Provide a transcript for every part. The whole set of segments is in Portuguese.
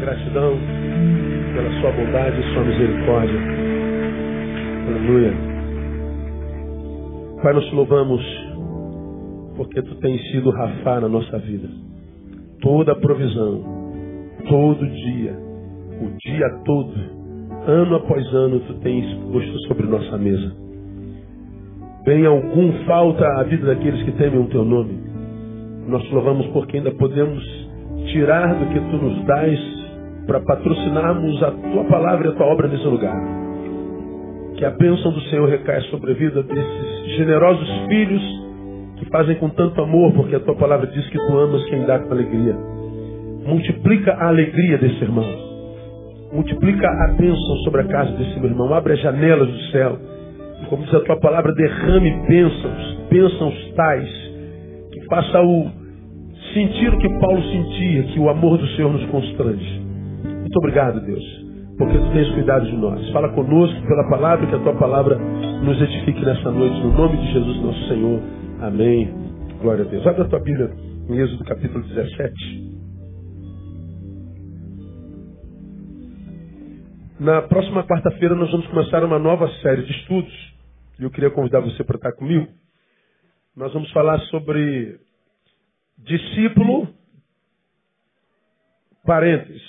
Gratidão pela sua bondade e sua misericórdia. Aleluia. Pai, nós te louvamos porque tu tens sido Rafá na nossa vida. Toda a provisão, todo dia, o dia todo, ano após ano, tu tens posto sobre nossa mesa. Bem algum falta a vida daqueles que temem o teu nome. Nós te louvamos porque ainda podemos tirar do que tu nos dás para patrocinarmos a tua palavra e a tua obra nesse lugar. Que a bênção do Senhor recaia sobre a vida desses generosos filhos que fazem com tanto amor, porque a tua palavra diz que tu amas quem dá com alegria. Multiplica a alegria desse irmão. Multiplica a bênção sobre a casa desse meu irmão. Abre as janelas do céu como diz a tua palavra, derrame bênçãos, bênçãos tais, que faça o sentir o que Paulo sentia, que o amor do Senhor nos constrange. Muito obrigado, Deus, porque tu tens cuidado de nós. Fala conosco pela palavra, que a tua palavra nos edifique nessa noite, no nome de Jesus, nosso Senhor. Amém. Glória a Deus. Abre a tua Bíblia em Êxodo capítulo 17. Na próxima quarta-feira nós vamos começar uma nova série de estudos e eu queria convidar você para estar comigo. Nós vamos falar sobre discípulo, parênteses,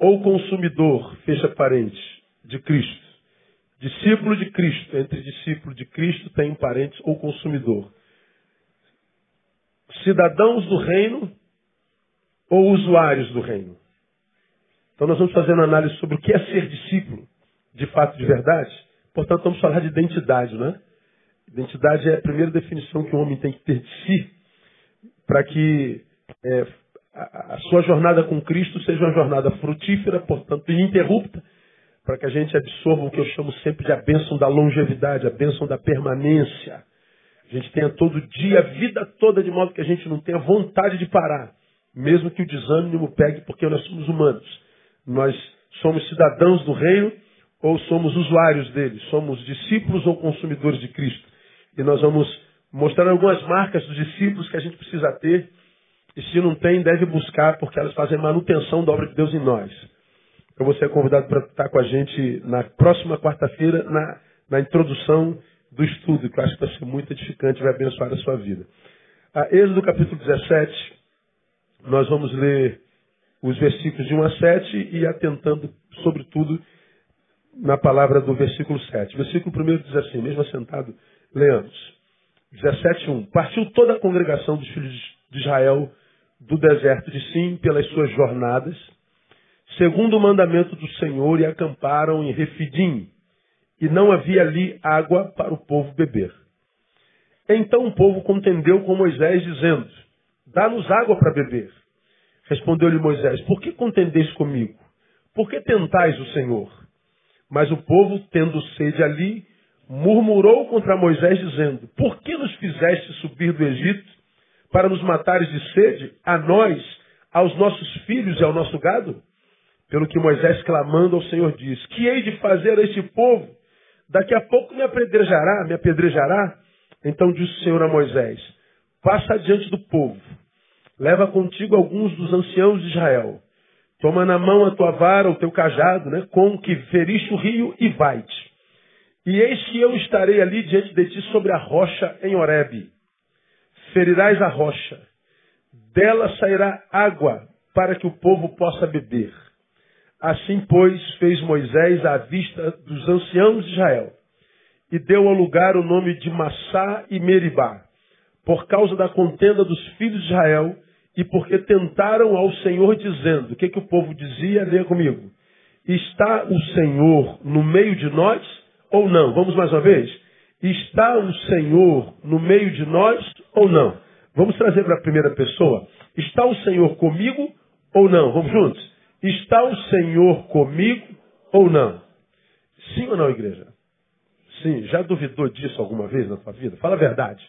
ou consumidor, fecha parênteses, de Cristo. Discípulo de Cristo. Entre discípulo de Cristo tem parênteses ou consumidor. Cidadãos do reino ou usuários do reino. Então nós vamos fazer uma análise sobre o que é ser discípulo, de fato, de verdade. Portanto, vamos falar de identidade, né? Identidade é a primeira definição que o homem tem que ter de si para que é, a, sua jornada com Cristo seja uma jornada frutífera, portanto, ininterrupta, para que a gente absorva o que eu chamo sempre de a bênção da longevidade, a bênção da permanência. A gente tenha todo dia, a vida toda, de modo que a gente não tenha vontade de parar, mesmo que o desânimo pegue, porque nós somos humanos. Nós somos cidadãos do reino ou somos usuários dele, somos discípulos ou consumidores de Cristo. E nós vamos mostrar algumas marcas dos discípulos que a gente precisa ter, e se não tem, deve buscar, porque elas fazem manutenção da obra de Deus em nós. Então você é convidado para estar com a gente na próxima quarta-feira, na, na introdução do estudo, que eu acho que vai ser muito edificante vai abençoar a sua vida. A Êxodo capítulo 17, nós vamos ler os versículos de 1 a 7 e atentando, sobretudo, na palavra do versículo 7. Versículo 1 diz assim, mesmo assentado, leamos. 17.1. Partiu toda a congregação dos filhos de Israel do deserto de Sim pelas suas jornadas, segundo o mandamento do Senhor, e acamparam em Refidim, e não havia ali água para o povo beber. Então o povo contendeu com Moisés, dizendo, dá-nos água para beber. Respondeu-lhe Moisés, por que contendeis comigo? Por que tentais o Senhor? Mas o povo, tendo sede ali, murmurou contra Moisés, dizendo: Por que nos fizeste subir do Egito para nos matares de sede, a nós, aos nossos filhos e ao nosso gado? Pelo que Moisés, clamando ao Senhor, diz: Que hei de fazer a este povo? Daqui a pouco me apedrejará, me apedrejará. Então disse o Senhor a Moisés: Passa adiante do povo, leva contigo alguns dos anciãos de Israel Toma na mão a tua vara, o teu cajado, né, com que feriste o rio e vai-te. E eis que eu estarei ali diante de ti sobre a rocha em Horebe. Ferirás a rocha. Dela sairá água para que o povo possa beber. Assim, pois, fez Moisés à vista dos anciãos de Israel e deu ao lugar o nome de Massá e Meribá, por causa da contenda dos filhos de Israel e porque tentaram ao Senhor dizendo, o que, que o povo dizia? Leia comigo. Está o Senhor no meio de nós ou não? Vamos mais uma vez? Está o Senhor no meio de nós ou não? Vamos trazer para a primeira pessoa. Está o Senhor comigo ou não? Vamos juntos? Está o Senhor comigo ou não? Sim ou não, igreja? Sim. Já duvidou disso alguma vez na sua vida? Fala a verdade.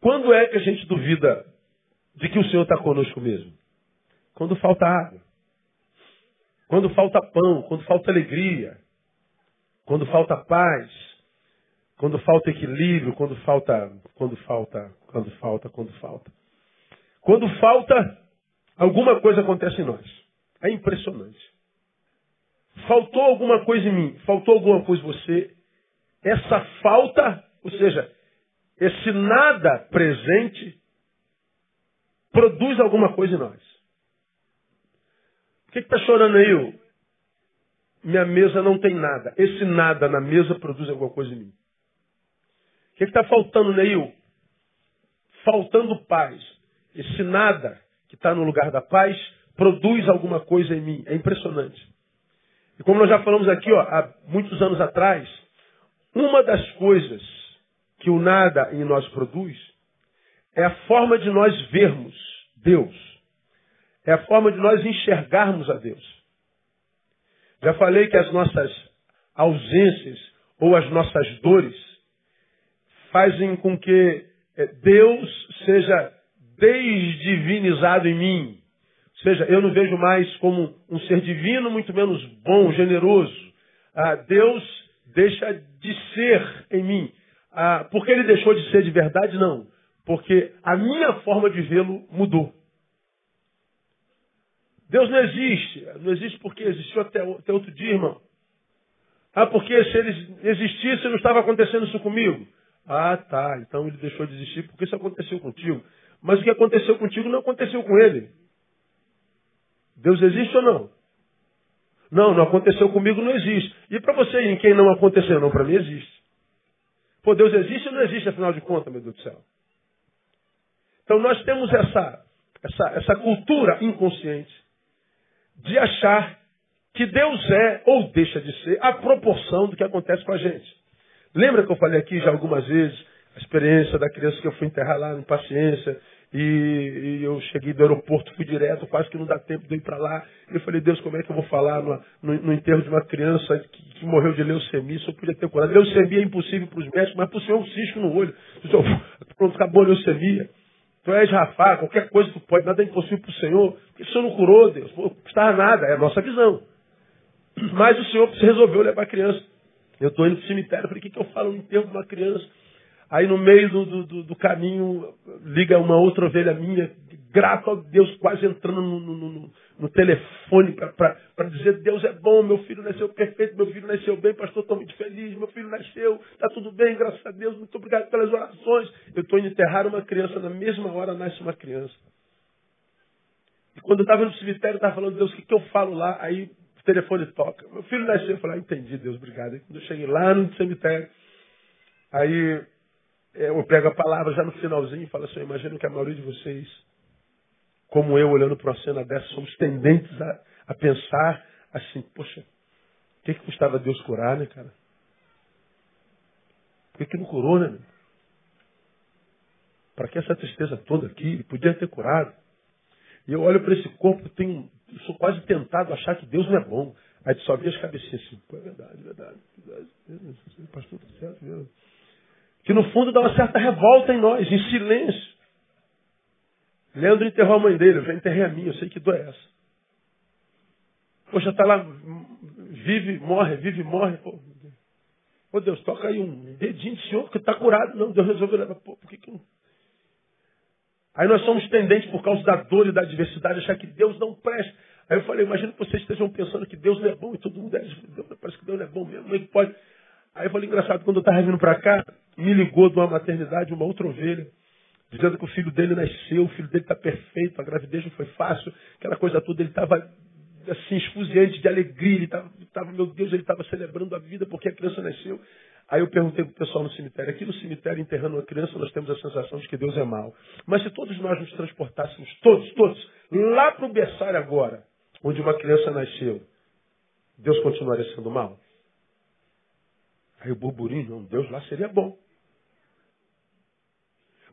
Quando é que a gente duvida de que o Senhor está conosco mesmo? Quando falta água, quando falta pão, quando falta alegria, quando falta paz, quando falta equilíbrio, quando falta, quando falta, quando falta, quando falta. Quando falta, alguma coisa acontece em nós. É impressionante. Faltou alguma coisa em mim, faltou alguma coisa em você. Essa falta, ou seja, esse nada presente, produz alguma coisa em nós. Por que está chorando aí? Minha mesa não tem nada. Esse nada na mesa produz alguma coisa em mim. Que está faltando, Neil? Faltando paz. Esse nada que está no lugar da paz produz alguma coisa em mim. É impressionante. E como nós já falamos aqui, ó, há muitos anos atrás, uma das coisas que o nada em nós produz é a forma de nós vermos Deus. É a forma de nós enxergarmos a Deus. Já falei que as nossas ausências ou as nossas dores fazem com que eh, Deus seja desdivinizado em mim. Ou seja, eu não vejo mais como um ser divino, muito menos bom, generoso. Ah, Deus deixa de ser em mim. Ah, porque ele deixou de ser de verdade? Não. Porque a minha forma de vê-lo mudou. Deus não existe. Não existe porque existiu até, até outro dia, irmão. Ah, porque se ele existisse, não estava acontecendo isso comigo. Ah, tá. Então ele deixou de existir porque isso aconteceu contigo. Mas o que aconteceu contigo não aconteceu com ele. Deus existe ou não? Não, não aconteceu comigo, não existe. E para você, em quem não aconteceu? Não, para mim existe. Pô, Deus existe ou não existe, afinal de contas, meu Deus do céu? Então nós temos essa, essa, essa cultura inconsciente de achar que Deus é ou deixa de ser a proporção do que acontece com a gente. Lembra que eu falei aqui já algumas vezes a experiência da criança que eu fui enterrar lá em Paciência e, e eu cheguei do aeroporto, fui direto, quase que não dá tempo de ir para lá. E eu falei, Deus, como é que eu vou falar no, no, no enterro de uma criança que, que, morreu de leucemia? Isso eu podia ter curado. Leucemia é impossível para os médicos, mas para o senhor é um cisco no olho. Pronto, acabou a leucemia. Tu és Rafa, qualquer coisa tu pode, nada é impossível para o Senhor. Por que o Senhor não curou, Deus? Não custava nada, é a nossa visão. Mas o Senhor resolveu levar a criança. Eu estou indo para o cemitério, falei, o que, que eu falo no enterro de uma criança? Aí no meio do, do, do, caminho liga uma outra ovelha minha, grato a Deus, quase entrando no, no, no, no telefone para dizer Deus é bom, meu filho nasceu perfeito, meu filho nasceu bem, pastor, estou muito feliz, meu filho nasceu, está tudo bem, graças a Deus, muito obrigado pelas orações. Eu estou indo enterrar uma criança, na mesma hora nasce uma criança. E quando eu estava no cemitério, estava falando, Deus, o que, que eu falo lá? Aí o telefone toca. Meu filho nasceu, eu falei, ah, entendi, Deus, obrigado. Aí, quando eu cheguei lá no cemitério, aí é, eu pego a palavra já no finalzinho e falo assim, eu imagino que a maioria de vocês, como eu, olhando para uma cena dessa, somos tendentes a, a pensar assim, poxa, o que, que custava Deus curar, né, cara? Por que, que não curou, né? Para que essa tristeza toda aqui? Ele podia ter curado. E eu olho para esse corpo, tenho, sou quase tentado a achar que Deus não é bom. Aí só vi as cabecinhas assim, pô, é verdade, é verdade, é verdade. Pastor, tá certo mesmo que no fundo dá uma certa revolta em nós, em silêncio. Leandro enterrou a mãe dele, eu já enterrei a minha, eu sei que dor é essa. Poxa, está lá, vive, morre, vive, morre. Pô, pô Deus, toca aí um dedinho de senhor, porque está curado. Não, Deus resolveu levar. Pô, por que que não? Aí nós somos tendentes, por causa da dor e da adversidade, achar que Deus não presta. Aí eu falei, imagina que vocês estejam pensando que Deus não é bom e todo mundo é. Parece que Deus não é bom mesmo. Como é que pode? Aí eu falei, engraçado, quando eu estava vindo para cá, me ligou de uma maternidade uma outra ovelha, dizendo que o filho dele nasceu, o filho dele está perfeito, a gravidez não foi fácil, aquela coisa toda, ele estava assim, esfuziante de alegria, ele estava, meu Deus, ele estava celebrando a vida porque a criança nasceu. Aí eu perguntei para o pessoal no cemitério, aqui no cemitério, enterrando uma criança, nós temos a sensação de que Deus é mau. Mas se todos nós nos transportássemos, todos, todos, lá para o berçário agora, onde uma criança nasceu, Deus continuaria sendo mau? Aí o burburinho, não, Deus lá seria bom.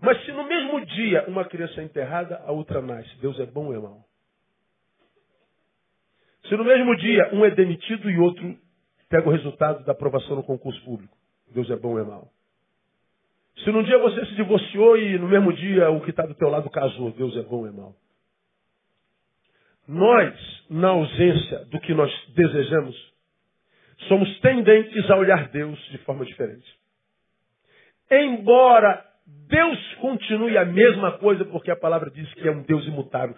Mas se no mesmo dia uma criança é enterrada, a outra nasce, Deus é bom ou é mau? Se no mesmo dia um é demitido e outro pega o resultado da aprovação no concurso público, Deus é bom ou é mau? Se num dia você se divorciou e no mesmo dia o que está do teu lado casou, Deus é bom ou é mau? Nós, na ausência do que nós desejamos, somos tendentes a olhar Deus de forma diferente. Embora Deus continue a mesma coisa, porque a palavra diz que é um Deus imutável.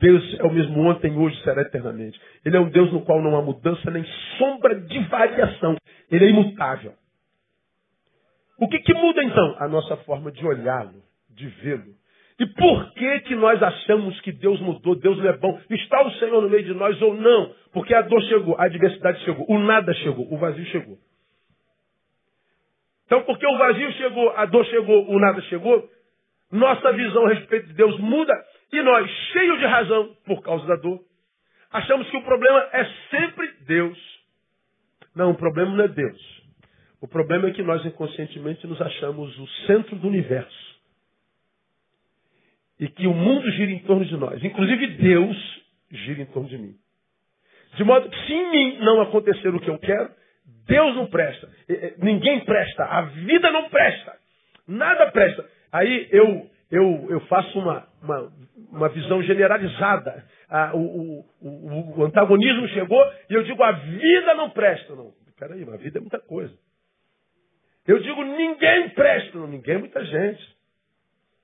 Deus é o mesmo ontem, hoje, será eternamente. Ele é um Deus no qual não há mudança nem sombra de variação. Ele é imutável. O que, que muda então? A nossa forma de olhá-lo, de vê-lo. E por que, que nós achamos que Deus mudou, Deus não é bom? Está o Senhor no meio de nós ou não? Porque a dor chegou, a adversidade chegou, o nada chegou, o vazio chegou. Então, porque o vazio chegou, a dor chegou, o nada chegou, nossa visão a respeito de Deus muda e nós, cheios de razão por causa da dor, achamos que o problema é sempre Deus. Não, o problema não é Deus. O problema é que nós inconscientemente nos achamos o centro do universo. E que o mundo gira em torno de nós. Inclusive Deus gira em torno de mim. De modo que se em mim não acontecer o que eu quero, Deus não presta. Ninguém presta. A vida não presta. Nada presta. Aí eu, eu, eu faço uma, uma, uma visão generalizada. Ah, o, o, o, antagonismo chegou e eu digo a vida não presta. Não, peraí, a vida é muita coisa. Eu digo ninguém presta. Não, ninguém é muita gente.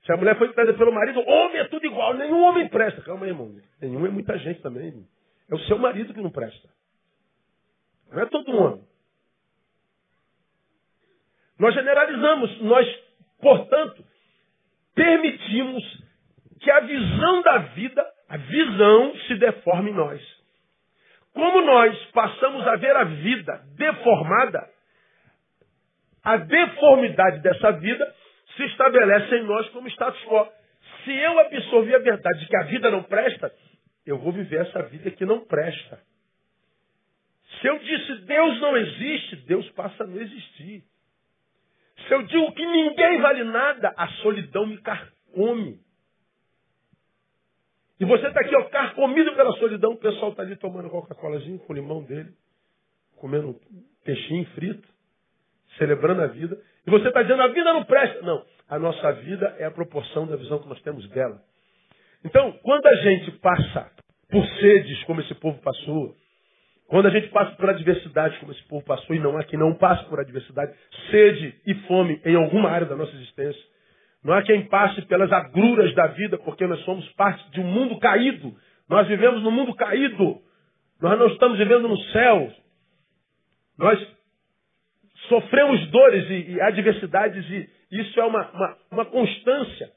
Se a mulher foi trazida pelo marido, homem é tudo igual, nenhum homem presta. Calma aí, irmão. Nenhum é muita gente também. É o seu marido que não presta. Não é todo homem. Nós generalizamos, nós, portanto, permitimos que a visão da vida, a visão se deforme em nós. Como nós passamos a ver a vida deformada, a deformidade dessa vida se estabelece em nós como status quo. Se eu absorver a verdade de que a vida não presta, eu vou viver essa vida que não presta. Se eu disse Deus não existe, Deus passa a não existir. Se eu digo que ninguém vale nada, a solidão me carcome. E você está aqui, ó, carcomido pela solidão, o pessoal está ali tomando Coca-Colazinho com o limão dele, comendo um peixinho frito, celebrando a vida. E você está dizendo, a vida não presta. Não, a nossa vida é a proporção da visão que nós temos dela. Então, quando a gente passa por sedes, como esse povo passou, quando a gente passa por adversidade, como esse povo passou, e não há quem não passe por adversidade, sede e fome em alguma área da nossa existência. Não há quem passe pelas agruras da vida, porque nós somos parte de um mundo caído. Nós vivemos no mundo caído. Nós não estamos vivendo no céu. Nós sofremos dores e, e adversidades, e isso é uma, uma, uma constância.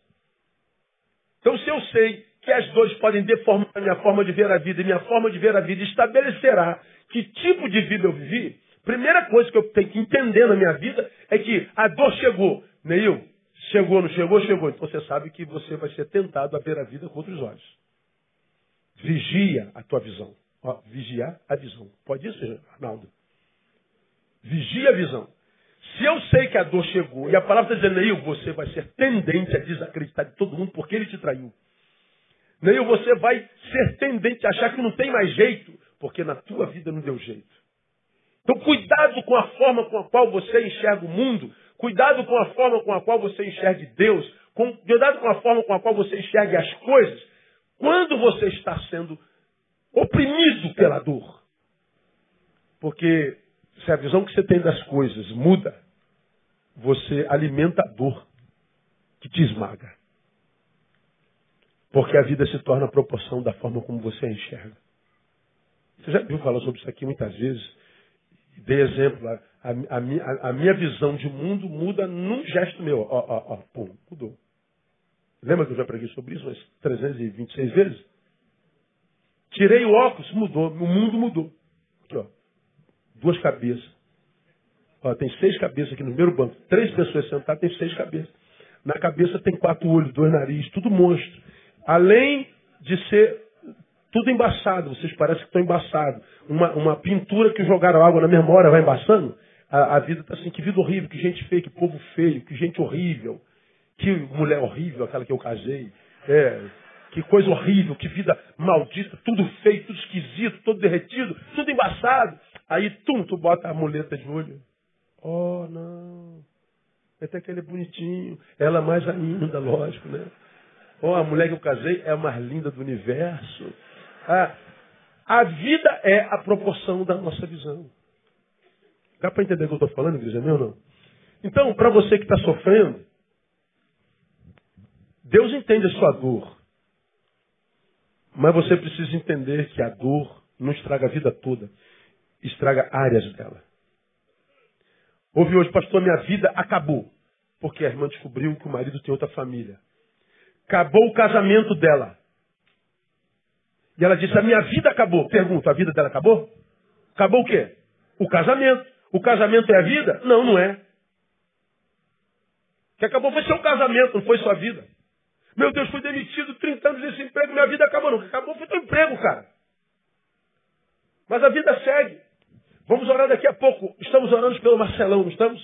Então, se eu sei que as dores podem deformar minha forma de ver a vida, e minha forma de ver a vida estabelecerá que tipo de vida eu vivi, primeira coisa que eu tenho que entender na minha vida é que a dor chegou. Neil, chegou, não chegou, chegou. Então você sabe que você vai ser tentado a ver a vida com outros olhos. Vigia a tua visão. Ó, vigiar a visão. Pode isso, Arnaldo? Vigia a visão. Se eu sei que a dor chegou e a palavra está dizendo, Neil, você vai ser tendente a desacreditar de todo mundo porque ele te traiu. Nem você vai ser tendente a achar que não tem mais jeito, porque na tua vida não deu jeito. Então, cuidado com a forma com a qual você enxerga o mundo, cuidado com a forma com a qual você enxerga Deus, cuidado com a forma com a qual você enxerga as coisas, quando você está sendo oprimido pela dor. Porque se a visão que você tem das coisas muda, você alimenta a dor que te esmaga. Porque a vida se torna a proporção da forma como você a enxerga. Você já viu falar sobre isso aqui muitas vezes? Dei exemplo. A, a, a, a minha visão de mundo muda num gesto meu. Ó, ó, ó, pum, mudou. Lembra que eu já preguei sobre isso umas 326 vezes? Tirei o óculos, mudou. O mundo mudou. Aqui, ó. Duas cabeças. Ó, tem seis cabeças aqui no primeiro banco. Três pessoas sentadas, tem seis cabeças. Na cabeça tem quatro olhos, dois narizes, tudo monstro. Além de ser tudo embaçado, vocês parecem que estão embaçados. Uma, uma pintura que jogaram água na memória vai embaçando. A, a vida está assim, que vida horrível, que gente feia, que povo feio, que gente horrível, que mulher horrível, aquela que eu casei. É, que coisa horrível, que vida maldita, tudo feio, tudo esquisito, todo derretido, tudo embaçado. Aí, tum, tu bota a muleta de olho. Oh, não. Até que ele é bonitinho. Ela mais ainda, lógico, né? Oh, a mulher que eu casei é a mais linda do universo. Ah, a vida é a proporção da nossa visão. Dá para entender o que eu estou falando, igreja meu não? Então, para você que está sofrendo, Deus entende a sua dor. Mas você precisa entender que a dor não estraga a vida toda, estraga áreas dela. Ouvi hoje, pastor, minha vida acabou. Porque a irmã descobriu que o marido tem outra família. Acabou o casamento dela. E ela disse, a minha vida acabou. Pergunta, a vida dela acabou? Acabou o quê? O casamento. O casamento é a vida? Não, não é. O que acabou foi seu casamento, não foi sua vida. Meu Deus, fui demitido 30 anos desse emprego, minha vida acabou. Não, o que acabou foi teu emprego, cara. Mas a vida segue. Vamos orar daqui a pouco. Estamos orando pelo Marcelão, não estamos?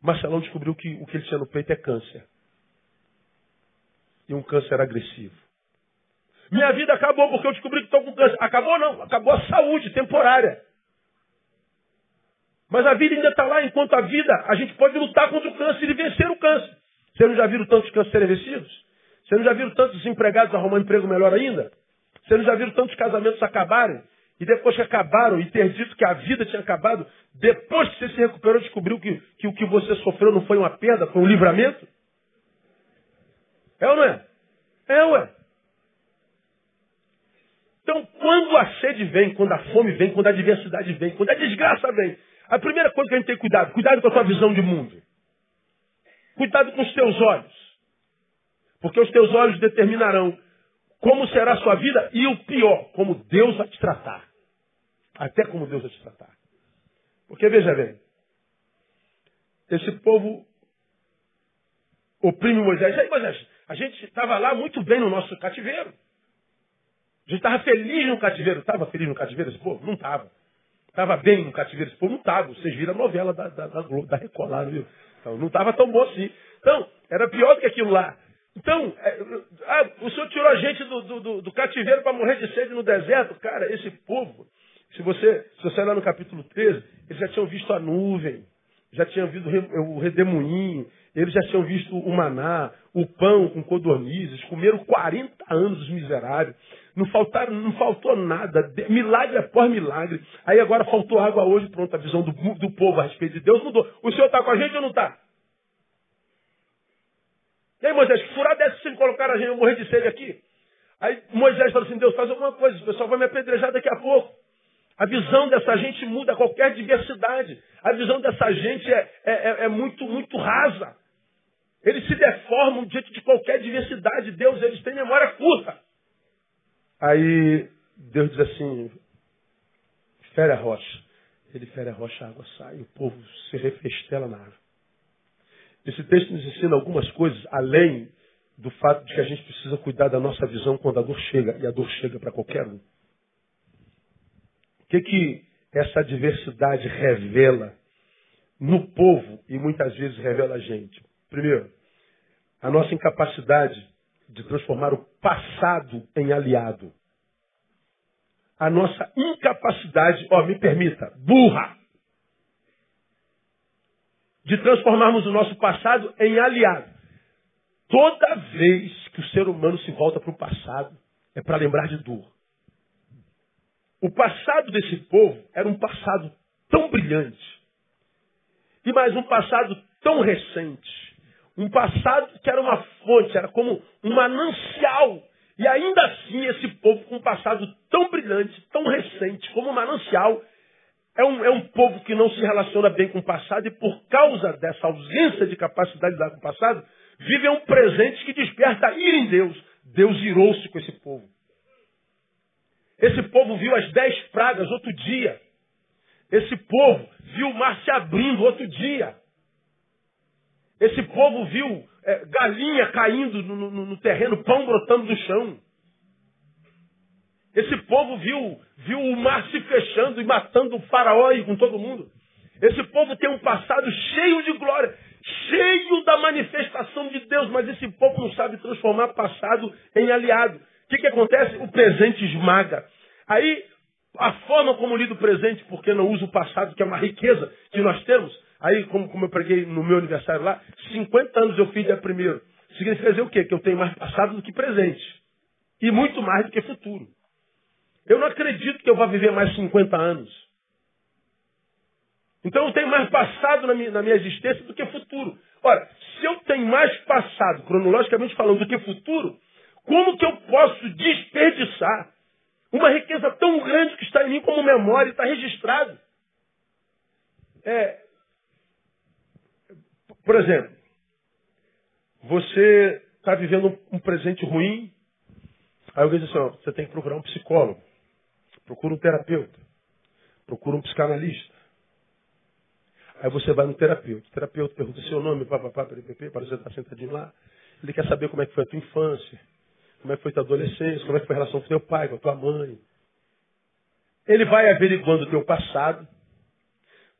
Marcelão descobriu que o que ele tinha no peito é câncer. E um câncer agressivo. Minha vida acabou porque eu descobri que estou com câncer. Acabou não, acabou a saúde temporária. Mas a vida ainda está lá, enquanto a vida, a gente pode lutar contra o câncer e vencer o câncer. Vocês não já viram tantos cânceres vencidos? Vocês não já viram tantos desempregados arrumar um emprego melhor ainda? Vocês não já viram tantos casamentos acabarem? E depois que acabaram e ter dito que a vida tinha acabado, depois que você se recuperou, descobriu que, que o que você sofreu não foi uma perda, foi um livramento? É ou não é? É, ué. Então, quando a sede vem, quando a fome vem, quando a adversidade vem, quando a desgraça vem, a primeira coisa que a gente tem que cuidar, cuidado com a tua visão de mundo. Cuidado com os teus olhos. Porque os teus olhos determinarão como será a sua vida e o pior, como Deus vai te tratar. Até como Deus vai te tratar. Porque veja bem, esse povo oprime Moisés. Aí, Moisés, a gente estava lá muito bem no nosso cativeiro. A gente estava feliz no cativeiro. Estava feliz no cativeiro esse povo? Não estava. Estava bem no cativeiro esse povo? Não estava. Vocês viram a novela da, da, da, da Record viu? Então, não estava tão bom assim. Então, era pior do que aquilo lá. Então, é, ah, o senhor tirou a gente do, do, do cativeiro para morrer de sede no deserto. Cara, esse povo, se você, se você olhar no capítulo 13, eles já tinham visto a nuvem, já tinham visto o redemoinho, eles já tinham visto o maná, o pão com codornizes, comeram 40 anos os miseráveis. Não, faltaram, não faltou nada, milagre após milagre. Aí agora faltou água hoje, pronto, a visão do, do povo a respeito de Deus mudou. O senhor está com a gente ou não está? E aí, Moisés, que furada é essa se colocar a gente, eu morrer de sede aqui? Aí Moisés falou assim, Deus, faz alguma coisa, o pessoal vai me apedrejar daqui a pouco. A visão dessa gente muda qualquer diversidade. A visão dessa gente é, é, é, é muito, muito rasa. Eles se deformam diante de qualquer diversidade. Deus, eles têm memória curta. Aí Deus diz assim, fere a rocha. Ele fere a rocha, a água sai. O povo se refestela na água. Esse texto nos ensina algumas coisas, além do fato de que a gente precisa cuidar da nossa visão quando a dor chega, e a dor chega para qualquer um. O que, que essa diversidade revela no povo e muitas vezes revela a gente? Primeiro, a nossa incapacidade de transformar o passado em aliado. A nossa incapacidade, ó, me permita, burra, de transformarmos o nosso passado em aliado. Toda vez que o ser humano se volta para o passado, é para lembrar de dor. O passado desse povo era um passado tão brilhante, e mais um passado tão recente. Um passado que era uma fonte, era como um manancial. E ainda assim, esse povo com um passado tão brilhante, tão recente, como um manancial, é um, é um povo que não se relaciona bem com o passado e por causa dessa ausência de capacidade de dar com o passado, vive um presente que desperta ira em Deus. Deus irou-se com esse povo. Esse povo viu as dez pragas outro dia. Esse povo viu o mar se abrindo outro dia. Esse povo viu é, galinha caindo no, no, no terreno, pão brotando do chão. Esse povo viu, viu o mar se fechando e matando o faraó e com todo mundo. Esse povo tem um passado cheio de glória, cheio da manifestação de Deus, mas esse povo não sabe transformar passado em aliado. O que, que acontece? O presente esmaga. Aí, a forma como lido o presente, porque não usa o passado, que é uma riqueza que nós temos. Aí, como, como eu preguei no meu aniversário lá, 50 anos eu fiz dia primeiro. Significa dizer o quê? Que eu tenho mais passado do que presente. E muito mais do que futuro. Eu não acredito que eu vá viver mais 50 anos. Então eu tenho mais passado na minha, na minha existência do que futuro. Ora, se eu tenho mais passado, cronologicamente falando, do que futuro, Como que eu posso desperdiçar uma riqueza tão grande que está em mim como memória está registrado? É, por exemplo, você está vivendo um presente ruim, aí alguém diz assim, ó, você tem que procurar um psicólogo, procura um terapeuta, procura um psicanalista. Aí você vai no terapeuta. O terapeuta pergunta seu nome, papapá, ppp, para você estar sentadinho lá. Ele quer saber como é que foi a tua infância, como é que foi a tua adolescência, como é que foi a relação com teu pai, com a tua mãe. Ele vai averiguando o teu passado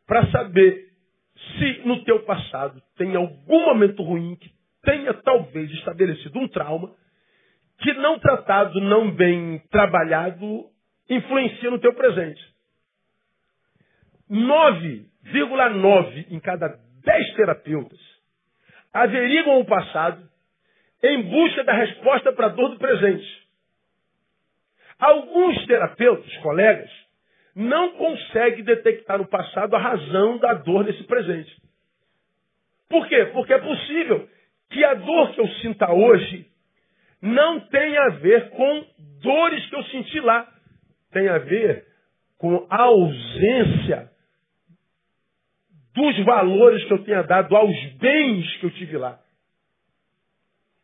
para saber se no teu passado tem algum momento ruim que tenha talvez estabelecido um trauma que não tratado, não bem trabalhado, influencia no teu presente. 9,9 em cada 10 terapeutas averiguam o passado em busca da resposta para a dor do presente. Alguns terapeutas, colegas, não conseguem detectar no passado a razão da dor nesse presente. Por quê? Porque é possível que a dor que eu sinta hoje não tenha a ver com dores que eu senti lá. Tem a ver com a ausência dos valores que eu tenha dado aos bens que eu tive lá.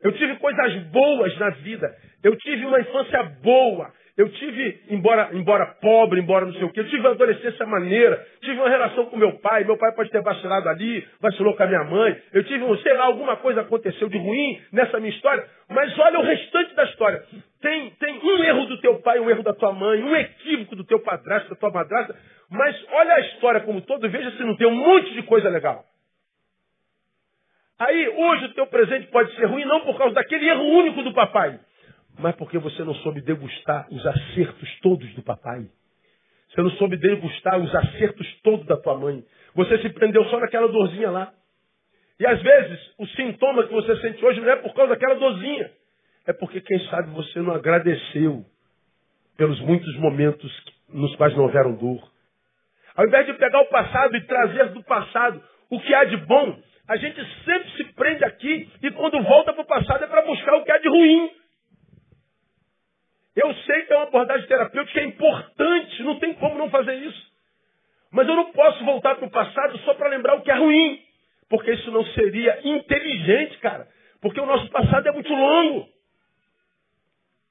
Eu tive coisas boas na vida. Eu tive uma infância boa. Eu tive, embora, embora pobre, embora não sei o quê, eu tive uma adolescência maneira, tive uma relação com meu pai, meu pai pode ter vacilado ali, vacilou com a minha mãe, eu tive, um, sei lá, alguma coisa aconteceu de ruim nessa minha história, mas olha o restante da história. Tem, tem um erro do teu pai, um erro da tua mãe, um equívoco do teu padrasto, da tua madrasta, mas olha a história como todo veja se não tem um monte de coisa legal. Aí, hoje o teu presente pode ser ruim não por causa daquele erro único do papai, mas porque você não soube degustar os acertos todos do papai. Você não soube degustar os acertos todos da tua mãe. Você se prendeu só naquela dorzinha lá. E às vezes o sintoma que você sente hoje não é por causa daquela dorzinha. É porque, quem sabe, você não agradeceu pelos muitos momentos nos quais não houveram dor. Ao invés de pegar o passado e trazer do passado o que há de bom, a gente sempre se prende aqui e quando volta para o passado é para buscar o que há de ruim. Eu sei que é uma abordagem terapêutica é importante, não tem como não fazer isso. Mas eu não posso voltar para o passado só para lembrar o que é ruim. Porque isso não seria inteligente, cara. Porque o nosso passado é muito longo.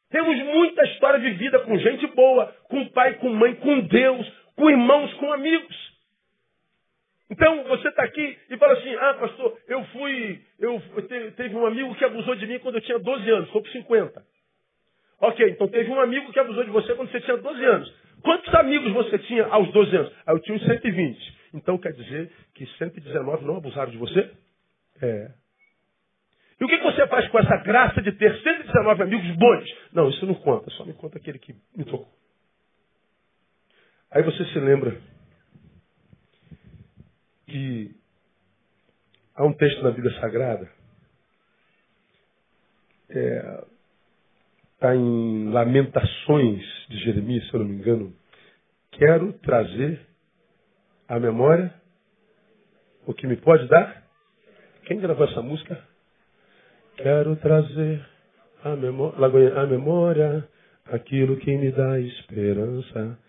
Temos muita história vivida com gente boa, com pai, com mãe, com Deus, com irmãos, com amigos. Então você está aqui e fala assim, ah pastor, eu fui, eu teve um amigo que abusou de mim quando eu tinha 12 anos, sou com 50. Ok, então teve um amigo que abusou de você quando você tinha 12 anos. Quantos amigos você tinha aos 12 anos? Ah, eu tinha uns 120. Então quer dizer que 119 não abusaram de você? É. E o que você faz com essa graça de ter 119 amigos bons? Não, isso não conta, só me conta aquele que me tocou. Aí você se lembra que há um texto na Bíblia Sagrada é, está em Lamentações de Jeremias, se eu não me engano. Quero trazer à memória o que me pode dar. Quem gravou essa música? Quero trazer à memória, à memória aquilo que me dá esperança.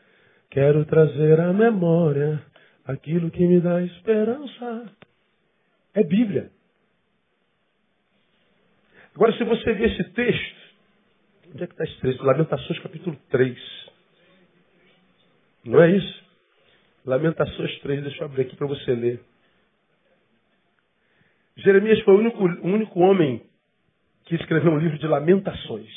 Quero trazer à memória aquilo que me dá esperança. É Bíblia. Agora, se você ver esse texto, Onde é que está texto? Lamentações capítulo 3. Não é isso? Lamentações 3, deixa eu abrir aqui para você ler. Jeremias foi o único, o único homem que escreveu um livro de lamentações.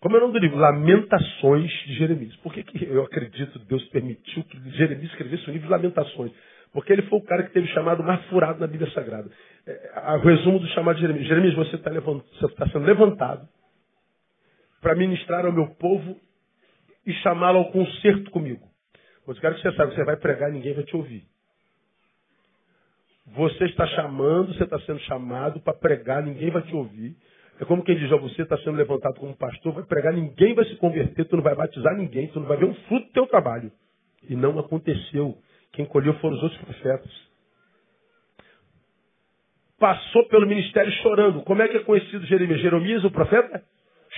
Como é o nome do livro? Lamentações de Jeremias. Por que, que eu acredito que Deus permitiu que Jeremias escrevesse um livro de lamentações? Porque ele foi o cara que teve o chamado mais furado na Bíblia Sagrada. É, o resumo do chamado de Jeremias. Jeremias, você está tá sendo levantado para ministrar ao meu povo e chamá-lo ao concerto comigo. Mas eu quero que você saiba, você vai pregar ninguém vai te ouvir. Você está chamando, você está sendo chamado para pregar, ninguém vai te ouvir. É como quem diz, ó, você está sendo levantado como pastor, vai pregar, ninguém vai se converter, tu não vai batizar ninguém, tu não vai ver um fruto do teu trabalho. E não aconteceu. Quem colheu foram os outros profetas. passou pelo ministério chorando. Como é que é conhecido Jeremias? Jeremias, o profeta?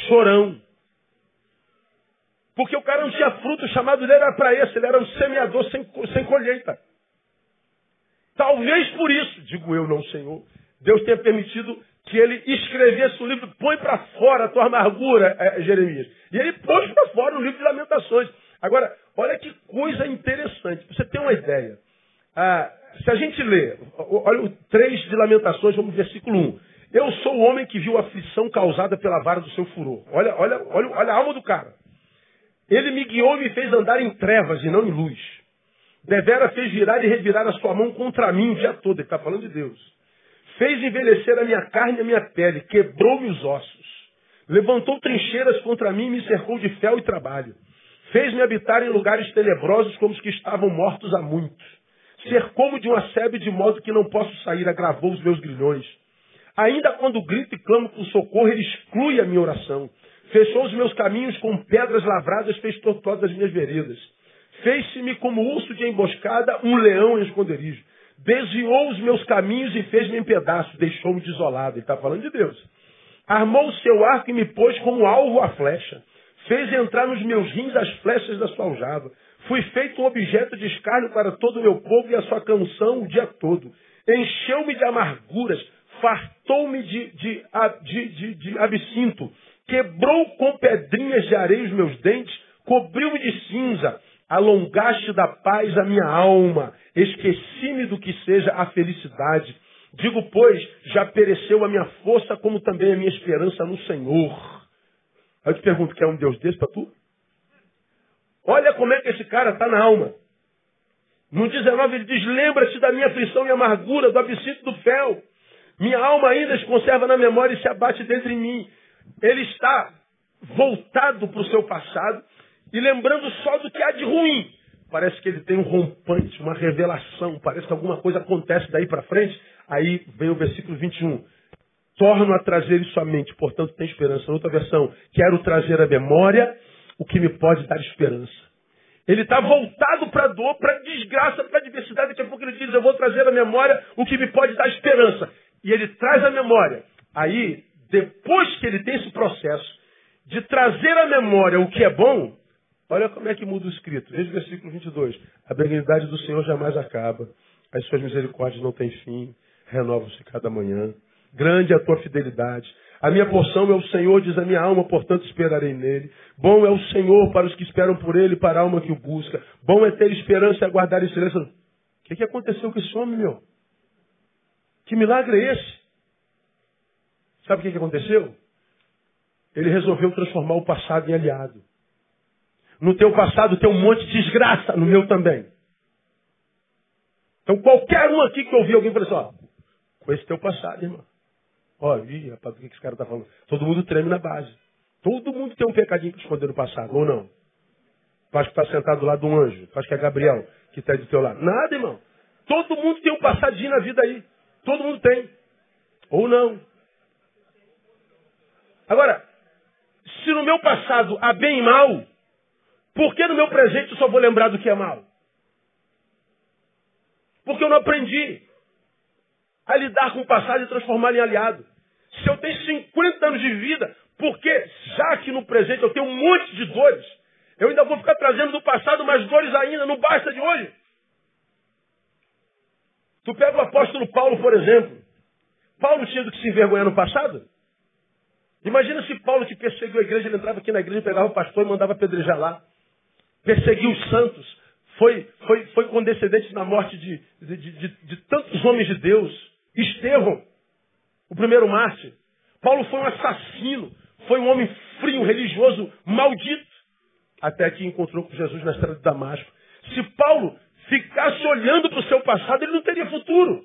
Chorão. Porque o cara não tinha fruto, o chamado dele era para esse, ele era um semeador sem, sem colheita. Talvez por isso, digo eu, não, Senhor, Deus tenha permitido que ele escrevesse o livro, põe para fora a tua amargura, é, Jeremias. E ele pôs para fora o livro de lamentações. Agora, olha que coisa interessante, você tem uma ideia. Ah, se a gente lê, olha o 3 de Lamentações, vamos versículo 1. Eu sou o homem que viu a aflição causada pela vara do seu furor. Olha, olha, olha, olha a alma do cara. Ele me guiou e me fez andar em trevas e não em luz. Devera fez virar e revirar a sua mão contra mim o dia todo. Ele está falando de Deus. Fez envelhecer a minha carne e a minha pele, quebrou-me os ossos. Levantou trincheiras contra mim e me cercou de fel e trabalho. Fez-me habitar em lugares tenebrosos como os que estavam mortos há muito. Cercou-me de uma sebe de modo que não posso sair, agravou os meus grilhões. Ainda quando grito e clamo por socorro, ele exclui a minha oração. Fechou os meus caminhos com pedras lavradas, fez tortuosas as minhas veredas. Fez-se-me como urso de emboscada, um leão em esconderijo. Desviou os meus caminhos e fez-me em pedaços, deixou-me desolado. Ele está falando de Deus. Armou o seu arco e me pôs como alvo a flecha. Fez entrar nos meus rins as flechas da sua aljava. Fui feito um objeto de escárnio para todo o meu povo e a sua canção o dia todo. Encheu-me de amarguras, fartou-me de, de, de, de, de absinto quebrou com pedrinhas de areia os meus dentes, cobriu-me de cinza, alongaste da paz a minha alma, esqueci-me do que seja a felicidade. Digo, pois, já pereceu a minha força, como também a minha esperança no Senhor. Aí eu te pergunto, quer um Deus desse para tu? Olha como é que esse cara está na alma. No 19 ele diz, lembra-se da minha aflição e amargura, do absinto do fel. Minha alma ainda se conserva na memória e se abate dentro de mim ele está voltado para o seu passado e lembrando só do que há de ruim. Parece que ele tem um rompante, uma revelação, parece que alguma coisa acontece daí para frente. Aí vem o versículo 21. Torno a trazer isso à mente, portanto tem esperança. Outra versão, quero trazer à memória o que me pode dar esperança. Ele está voltado para a dor, para a desgraça, para a adversidade. Daqui a pouco ele diz: Eu vou trazer à memória o que me pode dar esperança. E ele traz a memória. Aí depois que ele tem esse processo de trazer à memória o que é bom, olha como é que muda o escrito. Veja o versículo 22. A benignidade do Senhor jamais acaba, as suas misericórdias não têm fim, renovam-se cada manhã. Grande é a tua fidelidade. A minha porção é o Senhor, diz a minha alma, portanto esperarei nele. Bom é o Senhor para os que esperam por ele, para a alma que o busca. Bom é ter esperança e aguardar excelência. O que, que aconteceu com esse homem, meu? Que milagre é esse? Sabe o que, que aconteceu? Ele resolveu transformar o passado em aliado. No teu passado tem um monte de desgraça, no meu também. Então qualquer um aqui que ouvir alguém fala assim, ó, com esse teu passado, irmão. Ó, ih, rapaz, o que esse cara está falando? Todo mundo treme na base. Todo mundo tem um pecadinho que esconder no passado, ou não? Acha que está sentado do lado de um anjo? Acha que é Gabriel que está aí do teu lado? Nada, irmão. Todo mundo tem um passadinho na vida aí. Todo mundo tem. Ou não. Agora, se no meu passado há bem e mal, por que no meu presente eu só vou lembrar do que é mal? Porque eu não aprendi a lidar com o passado e transformá-lo em aliado. Se eu tenho 50 anos de vida, porque já que no presente eu tenho um monte de dores, eu ainda vou ficar trazendo do passado mais dores ainda, não basta de hoje. Tu pega o apóstolo Paulo, por exemplo. Paulo tinha do que se envergonhar no passado? Imagina se Paulo que perseguiu a igreja, ele entrava aqui na igreja, pegava o pastor e mandava apedrejar lá. Perseguiu os santos. Foi, foi, foi condescendente na morte de, de, de, de tantos homens de Deus. Estevão, o primeiro mártir. Paulo foi um assassino. Foi um homem frio, religioso, maldito. Até que encontrou com Jesus na estrada de Damasco. Se Paulo ficasse olhando para o seu passado, ele não teria futuro.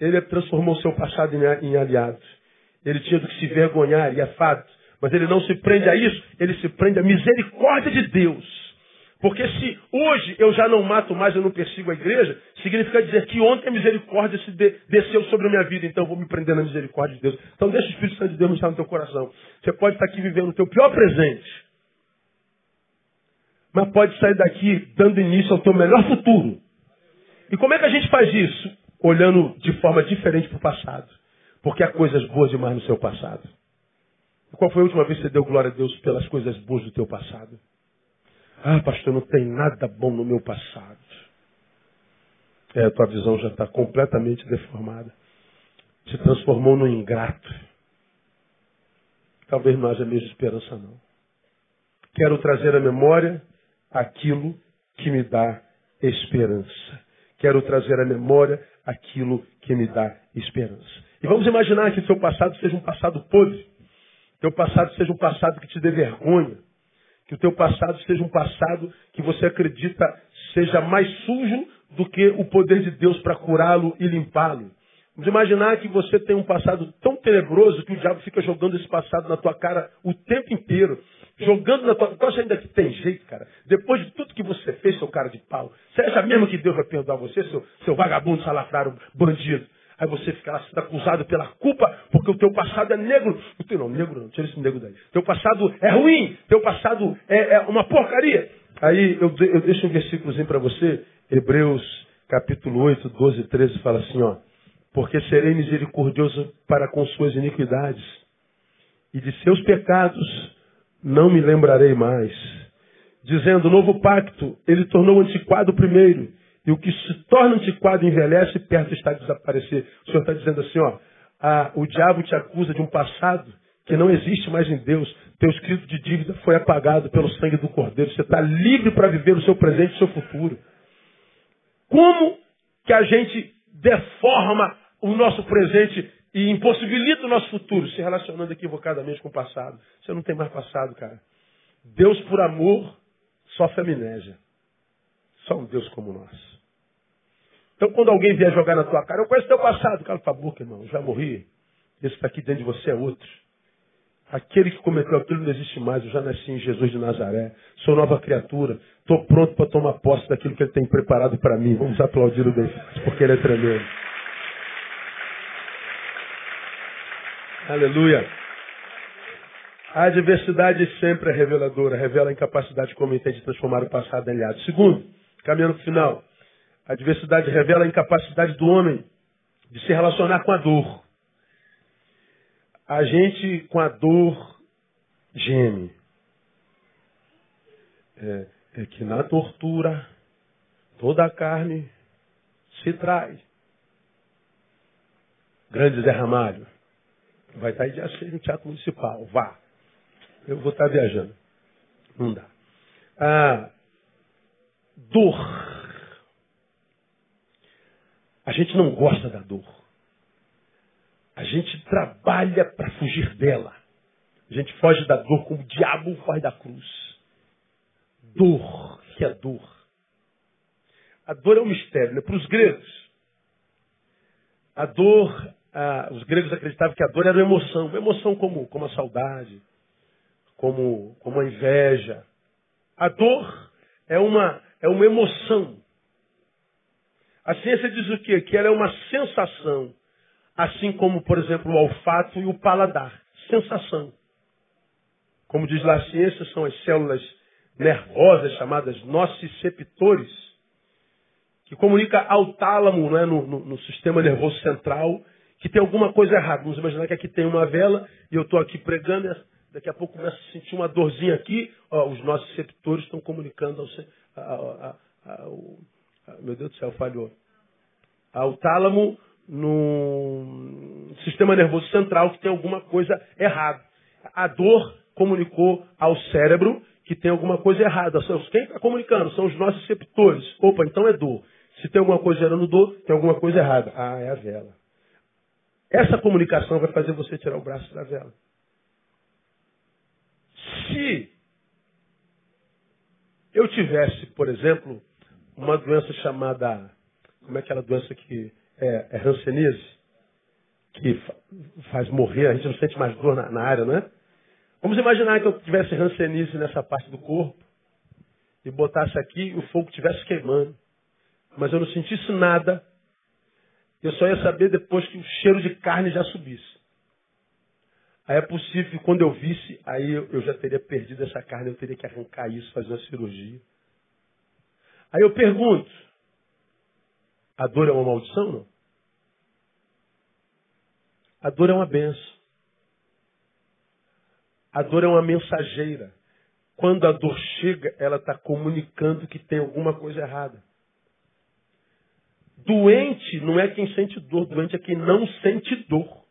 Ele transformou o seu passado em, aliados. Ele tinha do que se vergonhar, e é fato. Mas ele não se prende a isso, ele se prende à misericórdia de Deus. Porque se hoje eu já não mato mais, eu não persigo a igreja, significa dizer que ontem a misericórdia se de, desceu sobre a minha vida, então eu vou me prender na misericórdia de Deus. Então deixa o Espírito Santo de Deus estar no teu coração. Você pode estar aqui vivendo o teu pior presente, mas pode sair daqui dando início ao teu melhor futuro. E como é que a gente faz isso? olhando de forma diferente para o passado. Porque há coisas boas demais no seu passado. E qual foi a última vez que você deu glória a Deus pelas coisas boas do teu passado? Ah, pastor, não tem nada bom no meu passado. É, a tua visão já está completamente deformada. Se transformou num ingrato. Talvez não haja mesmo esperança, não. Quero trazer à memória aquilo que me dá esperança. Quero trazer à memória aquilo que me dá esperança. E vamos imaginar que o seu passado seja um passado podre. Teu passado seja um passado que te dê vergonha. Que o teu passado seja um passado que você acredita seja mais sujo do que o poder de Deus para curá-lo e limpá-lo. Vamos imaginar que você tem um passado tão tenebroso que o diabo fica jogando esse passado na tua cara o tempo inteiro. Jogando na tua cara. Você ainda que tem jeito, cara. Depois de tudo que você fez, seu cara de pau. Você acha mesmo que Deus vai perdoar você, seu, seu vagabundo, salafrário, bandido? Aí você fica lá sendo acusado pela culpa, porque o teu passado é negro. O teu não, negro não, tira esse negro daí. Teu passado é ruim, teu passado é, é uma porcaria. Aí eu, eu deixo um versículozinho para você, Hebreus capítulo 8, 12 e 13, fala assim, ó. Porque serei misericordioso para com suas iniquidades, e de seus pecados não me lembrarei mais. Dizendo, novo pacto, ele tornou antiquado o primeiro, e o que se torna antiquado envelhece e perto está de desaparecer. O Senhor está dizendo assim, ó, a, o diabo te acusa de um passado que não existe mais em Deus. Teu escrito de dívida foi apagado pelo sangue do Cordeiro. Você está livre para viver o seu presente e o seu futuro. Como que a gente deforma o nosso presente e impossibilita o nosso futuro se relacionando equivocadamente com o passado? Você não tem mais passado, cara. Deus, por amor, sofre amnésia. Só um Deus como nós. Então, quando alguém vier jogar na tua cara, eu conheço teu passado. Cala tua boca, irmão. Já morri. Esse está aqui dentro de você é outro. Aquele que cometeu aquilo não existe mais. Eu já nasci em Jesus de Nazaré. Sou nova criatura. Estou pronto para tomar posse daquilo que Ele tem preparado para mim. Vamos aplaudir o bem, porque Ele é tremendo. Aleluia. A adversidade sempre é reveladora. Revela a incapacidade como entende transformar o passado em aliado. Segundo, caminhando para o final. A diversidade revela a incapacidade do homem de se relacionar com a dor. A gente, com a dor, geme. É, é que na tortura, toda a carne se trai. Grande Zé Ramalho. Vai estar aí dia 6 no Teatro Municipal. Vá. Eu vou estar viajando. Não dá. Ah, dor a gente não gosta da dor. A gente trabalha para fugir dela. A gente foge da dor como o diabo foge da cruz. Dor, que é dor. A dor é um mistério. Né? Para os gregos, a dor, ah, os gregos acreditavam que a dor era uma emoção. Uma emoção como, como a saudade, como, como a inveja. A dor é uma, é uma emoção. A ciência diz o quê? Que ela é uma sensação. Assim como, por exemplo, o olfato e o paladar. Sensação. Como diz lá a ciência, são as células nervosas chamadas nociceptores, que comunica ao tálamo, não é, no, no, no, sistema nervoso central, que tem alguma coisa errada. Vamos imaginar que aqui tem uma vela e eu estou aqui pregando, daqui a pouco começo a sentir uma dorzinha aqui, ó, os nociceptores estão comunicando ao, ao, meu Deus do céu, falhou. Ao tálamo no sistema nervoso central que tem alguma coisa errada. A dor comunicou ao cérebro que tem alguma coisa errada. Quem está comunicando? São os nossos receptores. Opa, então é dor. Se tem alguma coisa gerando dor, tem alguma coisa errada. Ah, é a vela. Essa comunicação vai fazer você tirar o braço da vela. Se eu tivesse, por exemplo, uma doença chamada, como é aquela doença que é, é hanseníase, que faz morrer, a gente não sente mais dor na, na área, não é? Vamos imaginar que eu tivesse hanseníase nessa parte do corpo e botasse aqui e o fogo estivesse queimando. Mas eu não sentisse nada. Eu só ia saber depois que o cheiro de carne já subisse. Aí é possível que quando eu visse, aí eu já teria perdido essa carne, eu teria que arrancar isso, fazer uma cirurgia. Aí eu pergunto: a dor é uma maldição? Não? A dor é uma benção. A dor é uma mensageira. Quando a dor chega, ela está comunicando que tem alguma coisa errada. Doente não é quem sente dor, doente é quem não sente dor.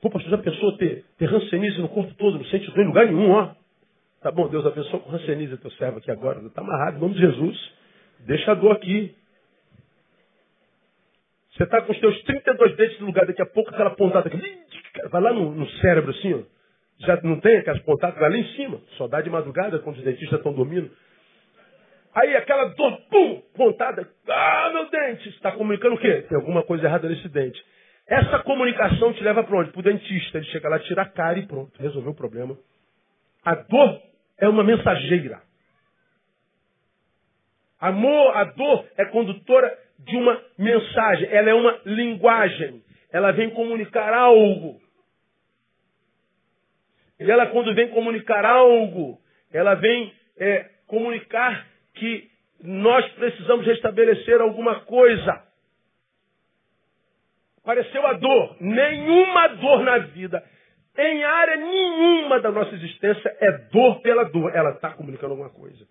Pô, pastor, já pensou ter, ter rancenise no corpo todo, não sente dor em lugar nenhum, ó. Tá bom, Deus abençoe com rancenise teu servo aqui agora. Está amarrado, em nome de Jesus. Deixa a dor aqui. Você está com os teus 32 dentes no lugar, daqui a pouco aquela pontada aqui. Vai lá no, no cérebro assim, ó. Já não tem aquelas pontadas lá em cima. Só dá de madrugada quando os dentistas estão dormindo. Aí aquela dor, pum, pontada. Ah, meu dente! Está comunicando o quê? Tem alguma coisa errada nesse dente. Essa comunicação te leva para onde? Para o dentista. Ele chega lá, tira a cara e pronto, resolveu o problema. A dor é uma mensageira. Amor, a dor é condutora de uma mensagem. Ela é uma linguagem. Ela vem comunicar algo. E ela, quando vem comunicar algo, ela vem é, comunicar que nós precisamos restabelecer alguma coisa. Apareceu a dor. Nenhuma dor na vida, em área nenhuma da nossa existência, é dor pela dor. Ela está comunicando alguma coisa.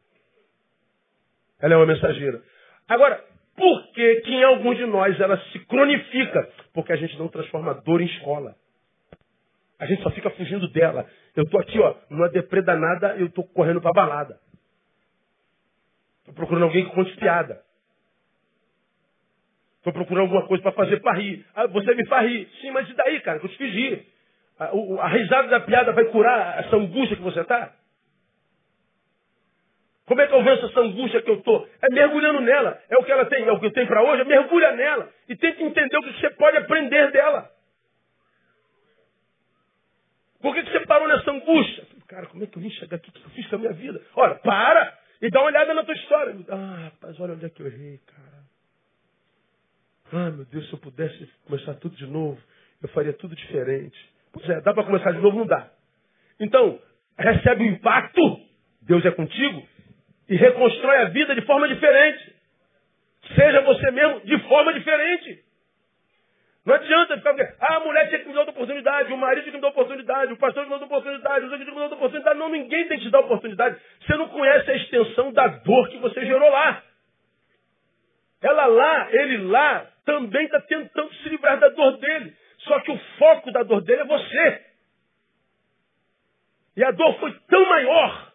Ela é uma mensageira. Agora, por que, que em alguns de nós ela se cronifica? Porque a gente não transforma dor em escola. A gente só fica fugindo dela. Eu estou aqui, ó, numa deprê danada, eu estou correndo para balada. Estou procurando alguém que conte piada. Estou procurando alguma coisa para fazer para rir. Ah, você me faz rir. Sim, mas e daí, cara? Que eu te fiz rir. A, a, risada da piada vai curar essa angústia que você está? Como é que eu venço essa angústia que eu estou? É mergulhando nela. É o que ela tem, é o que eu tenho para hoje. É mergulha nela. E tenta entender o que você pode aprender dela. Por que, que você parou nessa angústia? Cara, como é que eu vim chegar aqui? O que eu fiz com a minha vida? Olha, para e dá uma olhada na tua história. Ah, rapaz, olha onde é que eu errei, cara. Ah, meu Deus, se eu pudesse começar tudo de novo, eu faria tudo diferente. Pois é, dá para começar de novo? Não dá. Então, recebe o impacto, Deus é contigo, e reconstrói a vida de forma diferente. Seja você mesmo de forma diferente. Não adianta ficar. Ah, a mulher tinha que me dar oportunidade, o marido tinha que me dar oportunidade, o pastor tinha que me dar oportunidade, o tinha que me dar oportunidade. Não, ninguém tem que te dar oportunidade. Você não conhece a extensão da dor que você gerou lá. Ela lá, ele lá, também está tentando se livrar da dor dele. Só que o foco da dor dele é você. E a dor foi tão maior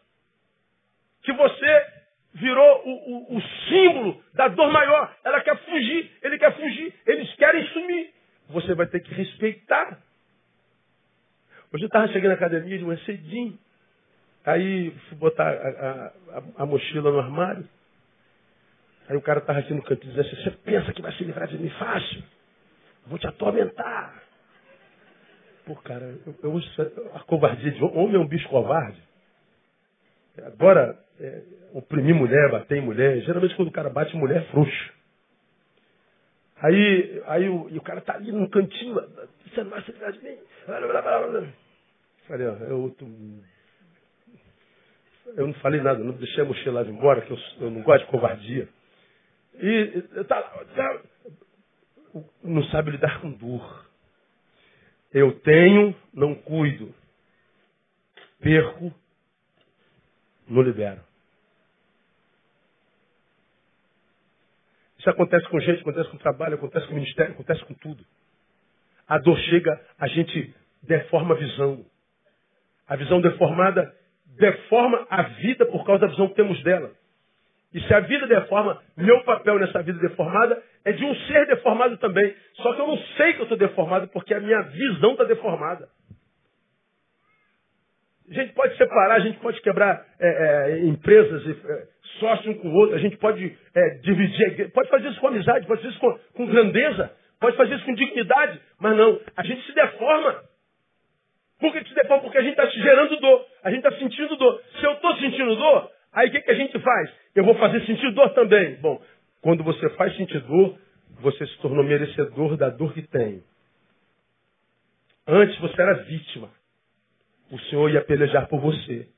que você virou o, o, o, símbolo da dor maior. Ela quer fugir, ele quer fugir, eles querem sumir. Você vai ter que respeitar. Hoje eu estava chegando na academia de manhã cedinho. Aí fui botar a, a, a, mochila no armário. Aí o cara estava aqui no canto dizendo assim, você pensa que vai se livrar de mim fácil? Vou te atormentar. Pô, cara, eu, eu, a covardia de homem é um bicho covarde. Agora, é, oprimir mulher, bater em mulher. Geralmente quando o cara bate mulher é frouxo. Aí, aí o, o cara tá ali no cantinho, você não vai se livrar de mim. Falei, ó, eu, eu não falei nada, não deixei a mochila lá embora, que eu, eu não gosto de covardia. E tá, tá, não sabe lidar com dor. Eu tenho, não cuido. Perco, não libero. Isso acontece com gente, acontece com trabalho, acontece com ministério, acontece com tudo. A dor chega, a gente deforma a visão. A visão deformada deforma a vida por causa da visão que temos dela. E se a vida deforma, meu papel nessa vida deformada é de um ser deformado também. Só que eu não sei que eu estou deformado porque a minha visão está deformada. A gente pode separar, a gente pode quebrar é, é, empresas, é, sócios um com o outro, a gente pode é, dividir, pode fazer isso com amizade, pode fazer isso com, com grandeza, pode fazer isso com dignidade, mas não, a gente se deforma. Por que se deforma? Porque a gente está gerando dor, a gente está sentindo dor. Se eu estou sentindo dor, aí o que, que a gente faz? Eu vou fazer sentir dor também. Bom, quando você faz sentir dor, você se tornou merecedor da dor que tem. Antes você era vítima o Senhor ia pelejar por você.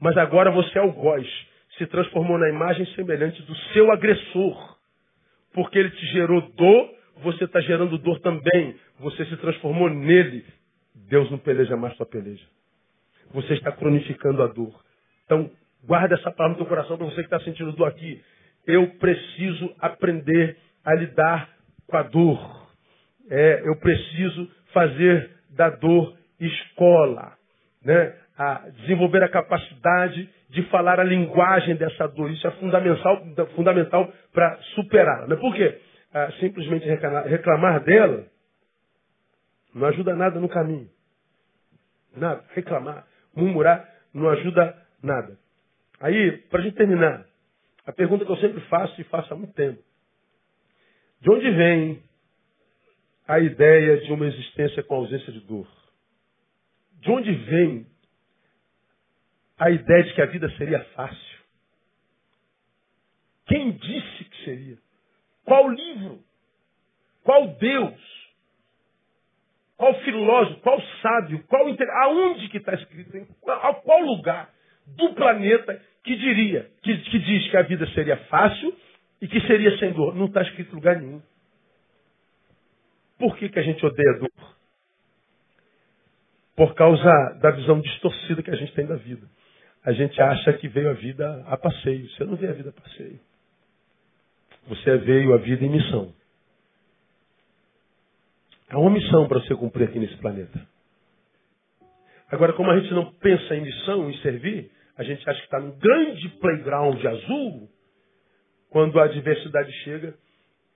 Mas agora você é o algoz, se transformou na imagem semelhante do seu agressor, porque ele te gerou dor, você está gerando dor também. Você se transformou nele. Deus não peleja mais sua peleja. Você está cronificando a dor. Então, guarda essa palavra no teu coração para você que está sentindo dor aqui. Eu preciso aprender a lidar com a dor. É, eu preciso fazer da dor escola. Né? A desenvolver a capacidade de falar a linguagem dessa dor. Isso é fundamental, fundamental para superá-la. Né? Por quê? Ah, simplesmente reclamar dela não ajuda nada no caminho. Nada. Reclamar, murmurar, não ajuda nada. Aí, para a gente terminar, a pergunta que eu sempre faço e faço há muito tempo. De onde vem a ideia de uma existência com ausência de dor? De onde vem a ideia de que a vida seria fácil? Quem disse que seria? Qual livro? Qual Deus? Qual filósofo? Qual sábio? Qual aonde que está escrito? Em qual lugar do planeta que diria, que, que diz que a vida seria fácil e que seria sem dor? Não está escrito em lugar nenhum. Por que, que a gente odeia dor? Por causa da visão distorcida que a gente tem da vida. A gente acha que veio a vida a passeio. Você não vê a vida a passeio. Você veio a vida em missão. Há uma missão para você cumprir aqui nesse planeta. Agora, como a gente não pensa em missão, em servir, a gente acha que está num grande playground azul. Quando a adversidade chega,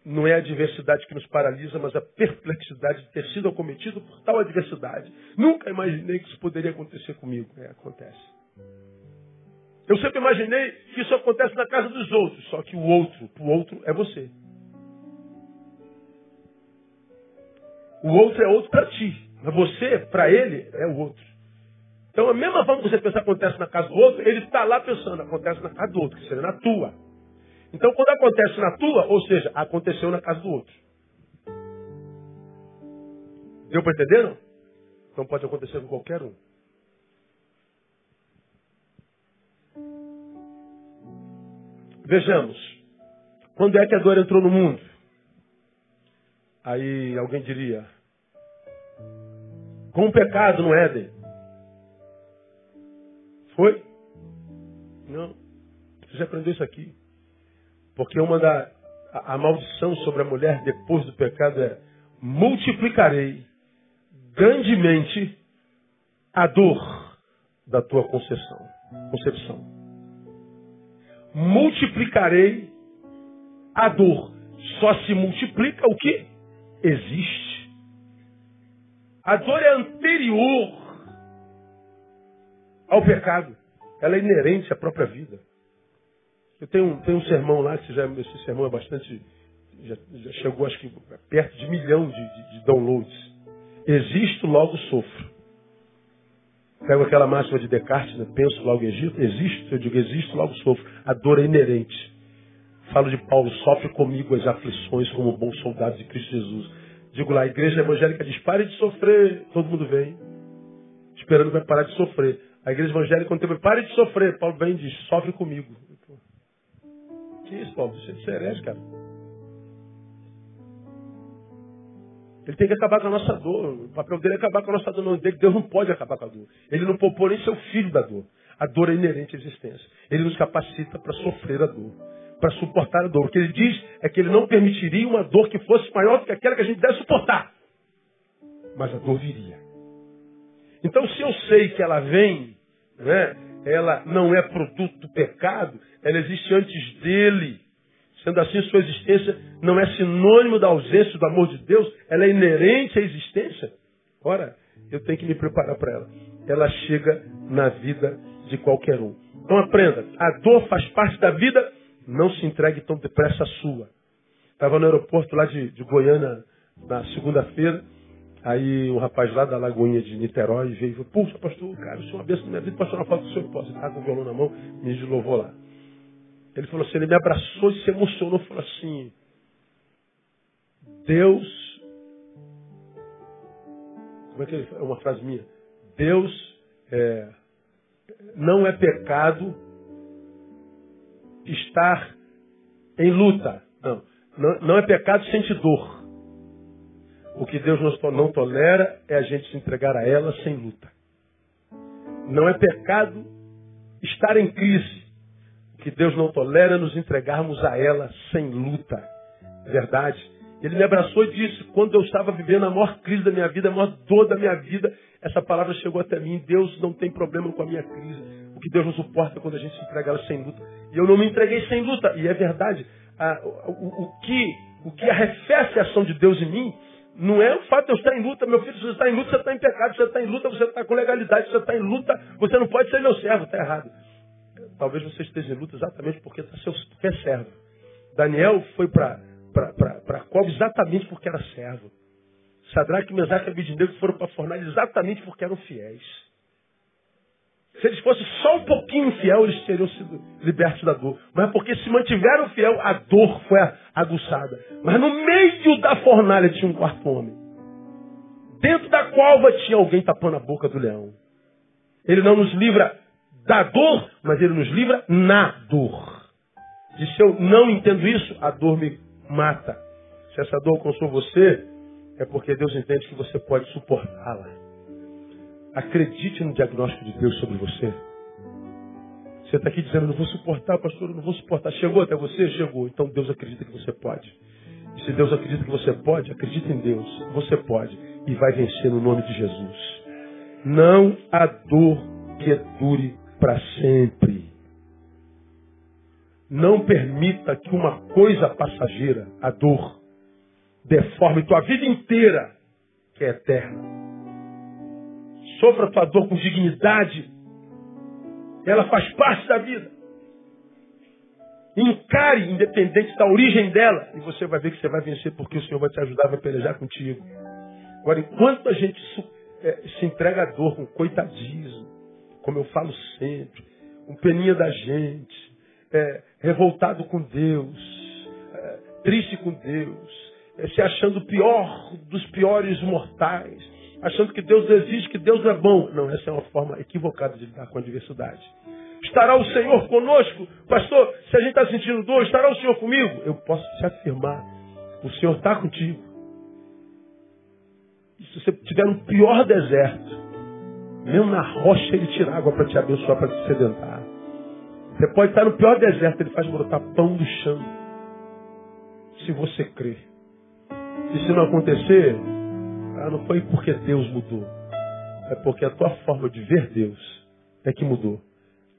não é a adversidade que nos paralisa, mas a perplexidade de ter sido acometido por tal adversidade. Nunca imaginei que isso poderia acontecer comigo. É, acontece. Eu sempre imaginei que isso acontece na casa dos outros, só que o outro, o outro é você. O outro é outro para ti. Mas você, para ele, é o outro. Então, a mesma forma que você pensa acontece na casa do outro, ele está lá pensando, acontece na casa do outro, que seria na tua. Então, quando acontece na tua, ou seja, aconteceu na casa do outro. Deu para entender, não? Então pode acontecer com qualquer um. Vejamos. Quando é que a dor entrou no mundo? Aí alguém diria, com o pecado no Éden. Foi? Não. Você aprendeu isso aqui. Porque uma da a, a maldição sobre a mulher depois do pecado é multiplicarei grandemente a dor da tua concepção. concepção. Multiplicarei a dor. Só se multiplica o que? existe. A dor é anterior ao pecado. Ela é inerente à própria vida. Eu tenho, tenho um sermão lá, que já, esse sermão é bastante. Já, já chegou, acho que, perto de milhão de, de, de downloads. Existo, logo sofro. Pego aquela máxima de Descartes, né? penso, logo existo. Existo, eu digo existo, logo sofro. A dor é inerente. Falo de Paulo, sofre comigo as aflições como bom soldado de Cristo Jesus. Digo lá, a igreja evangélica diz, pare de sofrer. Todo mundo vem, esperando vai parar de sofrer. A igreja evangélica contemporânea, pare de sofrer. Paulo vem e diz, sofre comigo. Que isso, Paulo? Você é herege, cara. Ele tem que acabar com a nossa dor. O papel dele é acabar com a nossa dor. Não, Deus não pode acabar com a dor. Ele não poupou nem seu filho da dor. A dor é inerente à existência. Ele nos capacita para sofrer a dor para suportar a dor. O que ele diz é que ele não permitiria uma dor que fosse maior do que aquela que a gente deve suportar. Mas a dor viria. Então, se eu sei que ela vem, né, ela não é produto do pecado, ela existe antes dele. Sendo assim, sua existência não é sinônimo da ausência do amor de Deus, ela é inerente à existência. Ora, eu tenho que me preparar para ela. Ela chega na vida de qualquer um. Então aprenda, a dor faz parte da vida não se entregue tão depressa a sua. Estava no aeroporto lá de, de Goiânia na segunda-feira. Aí um rapaz lá da Lagoinha de Niterói veio e falou, puxa, pastor, cara, o senhor é uma bênção na minha vida, pastor, uma foto do senhor, posso? Ele estava com o violão na mão, me deslouvou lá. Ele falou assim, ele me abraçou e se emocionou, falou assim, Deus, como é que é uma frase minha? Deus é, não é pecado estar em luta. Não. Não, não é pecado sentir dor. O que Deus não tolera é a gente se entregar a ela sem luta. Não é pecado estar em crise. O que Deus não tolera é nos entregarmos a ela sem luta. Verdade. Ele me abraçou e disse: quando eu estava vivendo a maior crise da minha vida, a maior dor da minha vida, essa palavra chegou até mim. Deus não tem problema com a minha crise. O que Deus não suporta é quando a gente se entrega ela sem luta. E eu não me entreguei sem luta. E é verdade. Ah, o, o, o, que, o que arrefece a ação de Deus em mim não é o fato de eu estar em luta, meu filho, se você está em luta, você está em pecado, você está em luta, você está com legalidade, você está em luta, você não pode ser meu servo, está errado. Talvez você esteja em luta exatamente porque, tá seu, é servo. Daniel foi para a cova exatamente porque era servo. Sadraque, Mesaque e Abidineu foram para a fornalha exatamente porque eram fiéis. Se eles fossem só um pouquinho fiel, eles teriam sido libertos da dor. Mas porque se mantiveram fiel, a dor foi aguçada. Mas no meio da fornalha tinha um quarto homem. Dentro da cova tinha alguém tapando a boca do leão. Ele não nos livra da dor, mas ele nos livra na dor. E se eu não entendo isso, a dor me mata. Se essa dor alcançou você, é porque Deus entende que você pode suportá-la. Acredite no diagnóstico de Deus sobre você. Você está aqui dizendo, não vou suportar, pastor, não vou suportar. Chegou até você? Chegou. Então Deus acredita que você pode. E se Deus acredita que você pode, acredita em Deus. Você pode. E vai vencer no nome de Jesus. Não há dor que dure para sempre. Não permita que uma coisa passageira, a dor, deforme tua vida inteira, que é eterna. Sofra a tua dor com dignidade. Ela faz parte da vida. Encare, independente da origem dela, e você vai ver que você vai vencer porque o Senhor vai te ajudar, vai pelejar contigo. Agora, enquanto a gente é, se entrega à dor com coitadismo, como eu falo sempre, com peninha da gente, é, revoltado com Deus, é, triste com Deus, é, se achando pior dos piores mortais, achando que Deus existe, que Deus é bom. Não, essa é uma forma equivocada de lidar com a diversidade. Estará o Senhor conosco? Pastor, se a gente está sentindo dor, estará o Senhor comigo? Eu posso te afirmar, o Senhor está contigo. E se você estiver no pior deserto, mesmo na rocha ele tira água para te abençoar, para te sedentar. Você pode estar no pior deserto, ele faz brotar pão do chão. Se você crer. E se não acontecer, ah, não foi porque Deus mudou. É porque a tua forma de ver Deus é que mudou.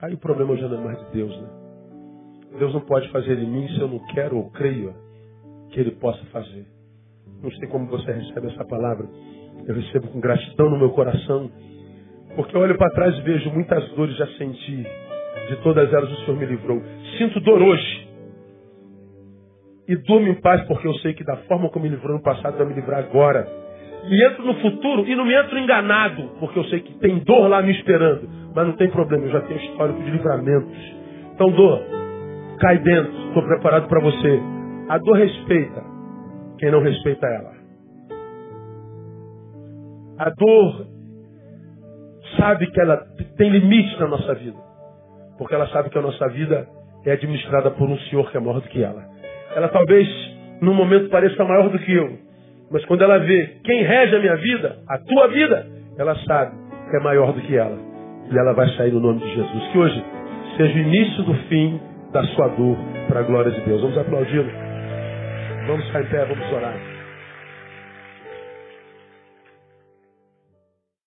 Aí o problema já não é mais de Deus, né? Deus não pode fazer em mim se eu não quero ou creio que Ele possa fazer. Não sei como você recebe essa palavra. Eu recebo com gratidão no meu coração. Porque eu olho para trás e vejo muitas dores já senti. De todas elas o Senhor me livrou. Sinto dor hoje. E durmo em paz porque eu sei que da forma como me livrou no passado vai me livrar agora e entro no futuro e não me entro enganado, porque eu sei que tem dor lá me esperando. Mas não tem problema, eu já tenho histórico de livramentos. Então, dor, cai dentro, estou preparado para você. A dor respeita quem não respeita ela. A dor sabe que ela tem limites na nossa vida, porque ela sabe que a nossa vida é administrada por um Senhor que é maior do que ela. Ela talvez, num momento, pareça maior do que eu, mas quando ela vê quem rege a minha vida, a tua vida, ela sabe que é maior do que ela. E ela vai sair no nome de Jesus. Que hoje seja o início do fim da sua dor para a glória de Deus. Vamos aplaudir. Vamos ficar em pé, vamos orar.